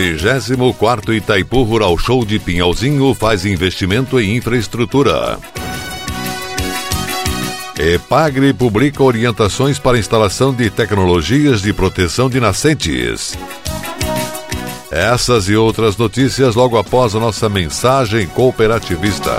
24º Itaipu Rural Show de Pinhalzinho faz investimento em infraestrutura. Epagre publica orientações para instalação de tecnologias de proteção de nascentes. Essas e outras notícias logo após a nossa mensagem cooperativista.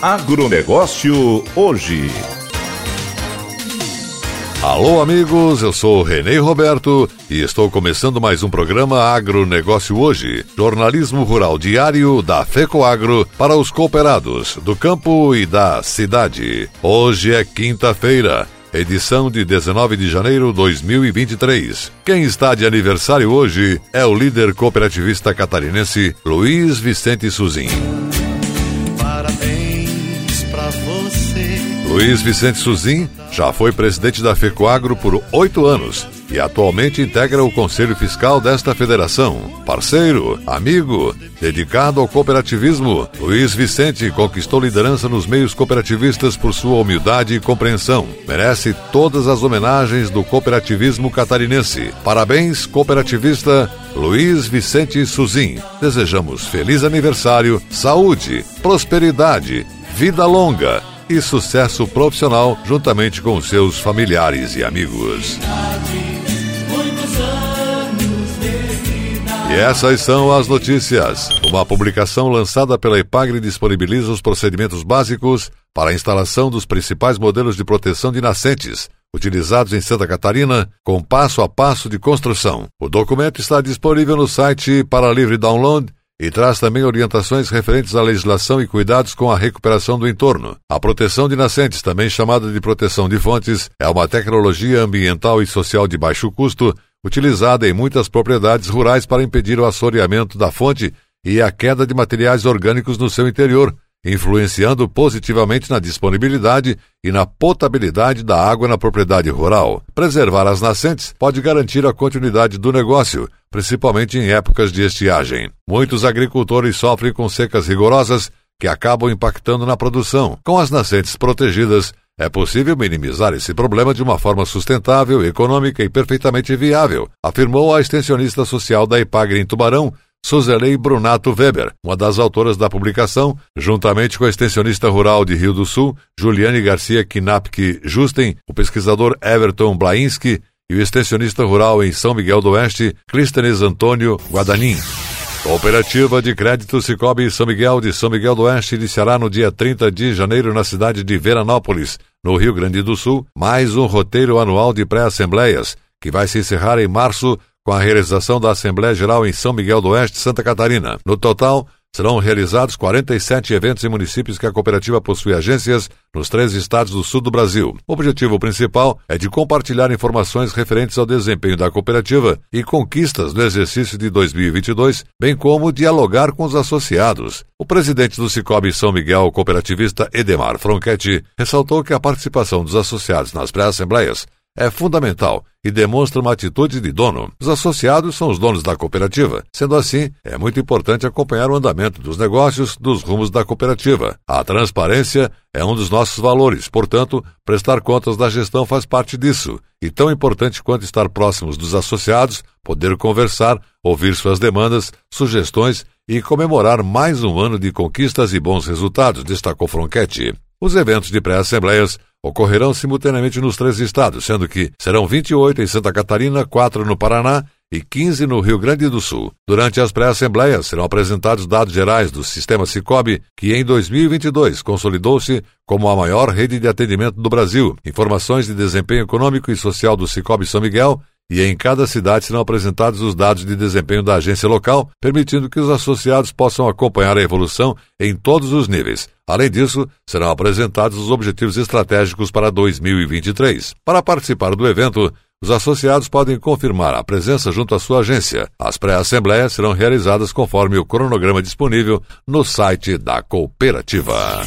Agronegócio hoje. Alô, amigos, eu sou Renê Roberto e estou começando mais um programa Agronegócio Hoje, jornalismo rural diário da FECOAGRO para os cooperados do campo e da cidade. Hoje é quinta-feira, edição de 19 de janeiro de 2023. Quem está de aniversário hoje é o líder cooperativista catarinense Luiz Vicente Suzin. Luiz Vicente Suzin já foi presidente da FECOAGRO por oito anos e atualmente integra o Conselho Fiscal desta federação. Parceiro, amigo, dedicado ao cooperativismo, Luiz Vicente conquistou liderança nos meios cooperativistas por sua humildade e compreensão. Merece todas as homenagens do cooperativismo catarinense. Parabéns, cooperativista Luiz Vicente Suzin. Desejamos feliz aniversário, saúde, prosperidade, vida longa e sucesso profissional juntamente com seus familiares e amigos. E essas são as notícias. Uma publicação lançada pela Ipagre disponibiliza os procedimentos básicos para a instalação dos principais modelos de proteção de nascentes, utilizados em Santa Catarina, com passo a passo de construção. O documento está disponível no site para livre download e traz também orientações referentes à legislação e cuidados com a recuperação do entorno. A proteção de nascentes, também chamada de proteção de fontes, é uma tecnologia ambiental e social de baixo custo, utilizada em muitas propriedades rurais para impedir o assoreamento da fonte e a queda de materiais orgânicos no seu interior, influenciando positivamente na disponibilidade e na potabilidade da água na propriedade rural. Preservar as nascentes pode garantir a continuidade do negócio, principalmente em épocas de estiagem. Muitos agricultores sofrem com secas rigorosas que acabam impactando na produção. Com as nascentes protegidas, é possível minimizar esse problema de uma forma sustentável, econômica e perfeitamente viável, afirmou a extensionista social da Ipagre em Tubarão, Suzelei Brunato Weber, uma das autoras da publicação, juntamente com a extensionista rural de Rio do Sul, Juliane Garcia Knapke Justen, o pesquisador Everton Blainski e o extensionista rural em São Miguel do Oeste, Clístenes Antônio Guadanin. Cooperativa de Crédito Cicobi São Miguel de São Miguel do Oeste iniciará no dia 30 de janeiro na cidade de Veranópolis, no Rio Grande do Sul, mais um roteiro anual de pré-assembleias, que vai se encerrar em março com a realização da Assembleia Geral em São Miguel do Oeste, Santa Catarina. No total, serão realizados 47 eventos em municípios que a cooperativa possui agências nos três estados do sul do Brasil. O objetivo principal é de compartilhar informações referentes ao desempenho da cooperativa e conquistas no exercício de 2022, bem como dialogar com os associados. O presidente do Cicobi São Miguel, cooperativista Edemar Fronchetti, ressaltou que a participação dos associados nas pré-assembleias é fundamental e demonstra uma atitude de dono. Os associados são os donos da cooperativa. Sendo assim, é muito importante acompanhar o andamento dos negócios, dos rumos da cooperativa. A transparência é um dos nossos valores, portanto, prestar contas da gestão faz parte disso. E tão importante quanto estar próximos dos associados, poder conversar, ouvir suas demandas, sugestões e comemorar mais um ano de conquistas e bons resultados, destacou Fronchetti. Os eventos de pré-assembleias ocorrerão simultaneamente nos três estados, sendo que serão 28 em Santa Catarina, 4 no Paraná e 15 no Rio Grande do Sul. Durante as pré-assembleias serão apresentados dados gerais do sistema Cicobi, que em 2022 consolidou-se como a maior rede de atendimento do Brasil, informações de desempenho econômico e social do Cicobi São Miguel e em cada cidade serão apresentados os dados de desempenho da agência local, permitindo que os associados possam acompanhar a evolução em todos os níveis. Além disso, serão apresentados os objetivos estratégicos para 2023. Para participar do evento, os associados podem confirmar a presença junto à sua agência. As pré-assembleias serão realizadas conforme o cronograma disponível no site da cooperativa.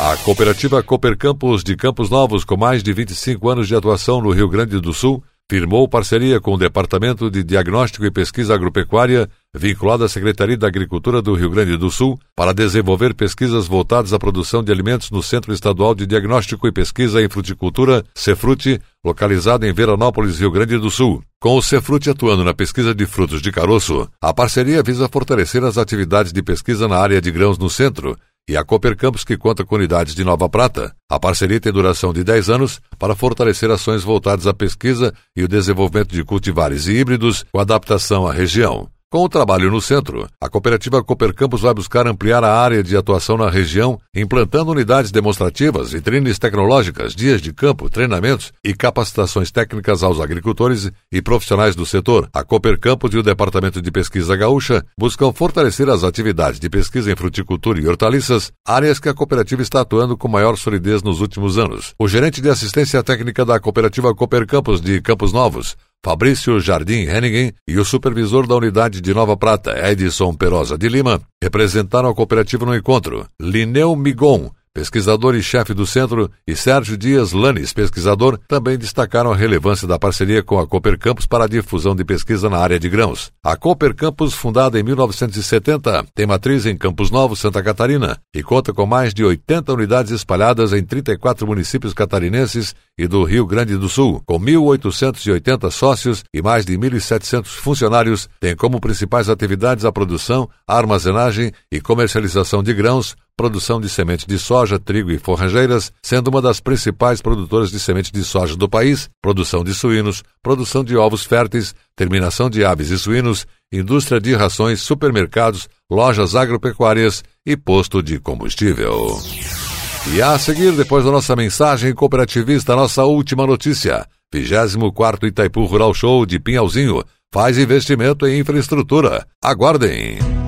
A cooperativa Cooper Campos de Campos Novos, com mais de 25 anos de atuação no Rio Grande do Sul, firmou parceria com o Departamento de Diagnóstico e Pesquisa Agropecuária, vinculado à Secretaria da Agricultura do Rio Grande do Sul, para desenvolver pesquisas voltadas à produção de alimentos no Centro Estadual de Diagnóstico e Pesquisa em Fruticultura, Cefrute, localizado em Veranópolis, Rio Grande do Sul. Com o Cefrute atuando na pesquisa de frutos de caroço, a parceria visa fortalecer as atividades de pesquisa na área de grãos no centro, e a Cooper Campos, que conta com unidades de Nova Prata. A parceria tem duração de 10 anos para fortalecer ações voltadas à pesquisa e o desenvolvimento de cultivares e híbridos com adaptação à região. Com o trabalho no centro, a cooperativa Cooper Campos vai buscar ampliar a área de atuação na região, implantando unidades demonstrativas, vitrines tecnológicas, dias de campo, treinamentos e capacitações técnicas aos agricultores e profissionais do setor. A Cooper Campos e o Departamento de Pesquisa Gaúcha buscam fortalecer as atividades de pesquisa em fruticultura e hortaliças, áreas que a cooperativa está atuando com maior solidez nos últimos anos. O gerente de assistência técnica da cooperativa Cooper Campos de Campos Novos, Fabrício Jardim Hennigan e o supervisor da unidade de Nova Prata, Edson Perosa de Lima, representaram a cooperativa no encontro. Lineu Migon, pesquisador e chefe do centro, e Sérgio Dias Lanes, pesquisador, também destacaram a relevância da parceria com a Cooper Campus para a difusão de pesquisa na área de grãos. A Cooper Campus, fundada em 1970, tem matriz em Campos Novos, Santa Catarina, e conta com mais de 80 unidades espalhadas em 34 municípios catarinenses e do Rio Grande do Sul, com 1.880 sócios e mais de 1.700 funcionários, tem como principais atividades a produção, armazenagem e comercialização de grãos, produção de sementes de soja, trigo e forrageiras, sendo uma das principais produtoras de semente de soja do país, produção de suínos, produção de ovos férteis, terminação de aves e suínos, indústria de rações, supermercados, lojas agropecuárias e posto de combustível. E a seguir, depois da nossa mensagem cooperativista, nossa última notícia. 24 Itaipu Rural Show de Pinhalzinho faz investimento em infraestrutura. Aguardem!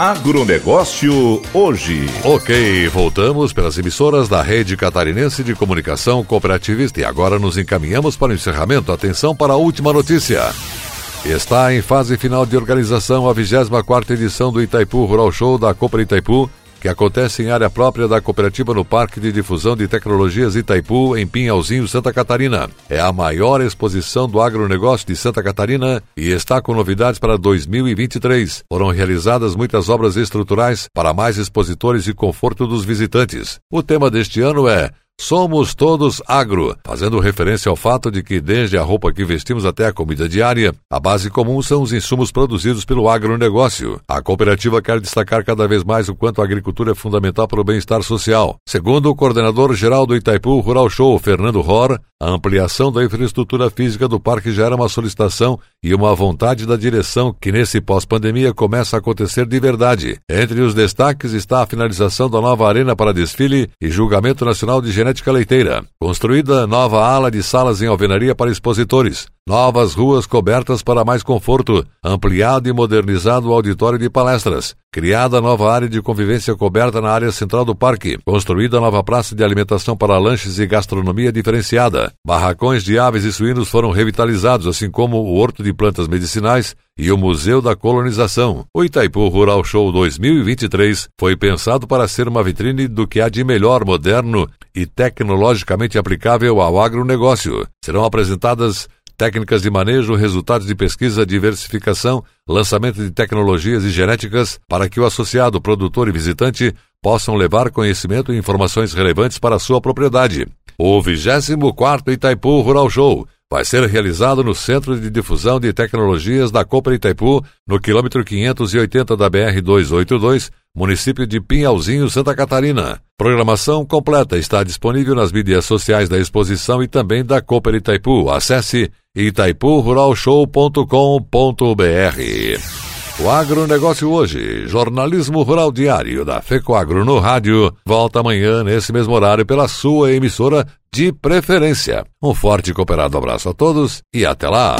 Agronegócio hoje. Ok, voltamos pelas emissoras da Rede Catarinense de Comunicação Cooperativista e agora nos encaminhamos para o encerramento. Atenção para a última notícia. Está em fase final de organização a 24 edição do Itaipu Rural Show da Copa Itaipu, que acontece em área própria da cooperativa no Parque de Difusão de Tecnologias Itaipu, em Pinhalzinho, Santa Catarina. É a maior exposição do agronegócio de Santa Catarina e está com novidades para 2023. Foram realizadas muitas obras estruturais para mais expositores e conforto dos visitantes. O tema deste ano é Somos Todos Agro, fazendo referência ao fato de que desde a roupa que vestimos até a comida diária, a base comum são os insumos produzidos pelo agronegócio. A cooperativa quer destacar cada vez mais o quanto a agricultura é fundamental para o bem-estar social. Segundo o coordenador geral do Itaipu Rural Show, Fernando Ror, a ampliação da infraestrutura física do parque gera uma solicitação e uma vontade da direção que nesse pós-pandemia começa a acontecer de verdade. Entre os destaques está a finalização da nova arena para desfile e julgamento nacional de genética leiteira. Construída nova ala de salas em alvenaria para expositores. Novas ruas cobertas para mais conforto. Ampliado e modernizado o auditório de palestras. Criada nova área de convivência coberta na área central do parque. Construída nova praça de alimentação para lanches e gastronomia diferenciada. Barracões de aves e suínos foram revitalizados, assim como o horto de plantas medicinais e o Museu da Colonização. O Itaipu Rural Show 2023 foi pensado para ser uma vitrine do que há de melhor, moderno e tecnologicamente aplicável ao agronegócio. Serão apresentadas técnicas de manejo, resultados de pesquisa, diversificação, lançamento de tecnologias e genéticas para que o associado, produtor e visitante possam levar conhecimento e informações relevantes para a sua propriedade. O 24º Itaipu Rural Show vai ser realizado no Centro de Difusão de Tecnologias da Copa Itaipu, no quilômetro 580 da BR-282, município de Pinhalzinho, Santa Catarina. Programação completa está disponível nas mídias sociais da exposição e também da Copa Itaipu. Acesse itaipururalshow.com.br. O agronegócio hoje, jornalismo rural diário da FECOAGRO no rádio, volta amanhã nesse mesmo horário pela sua emissora de preferência. Um forte e cooperado abraço a todos e até lá!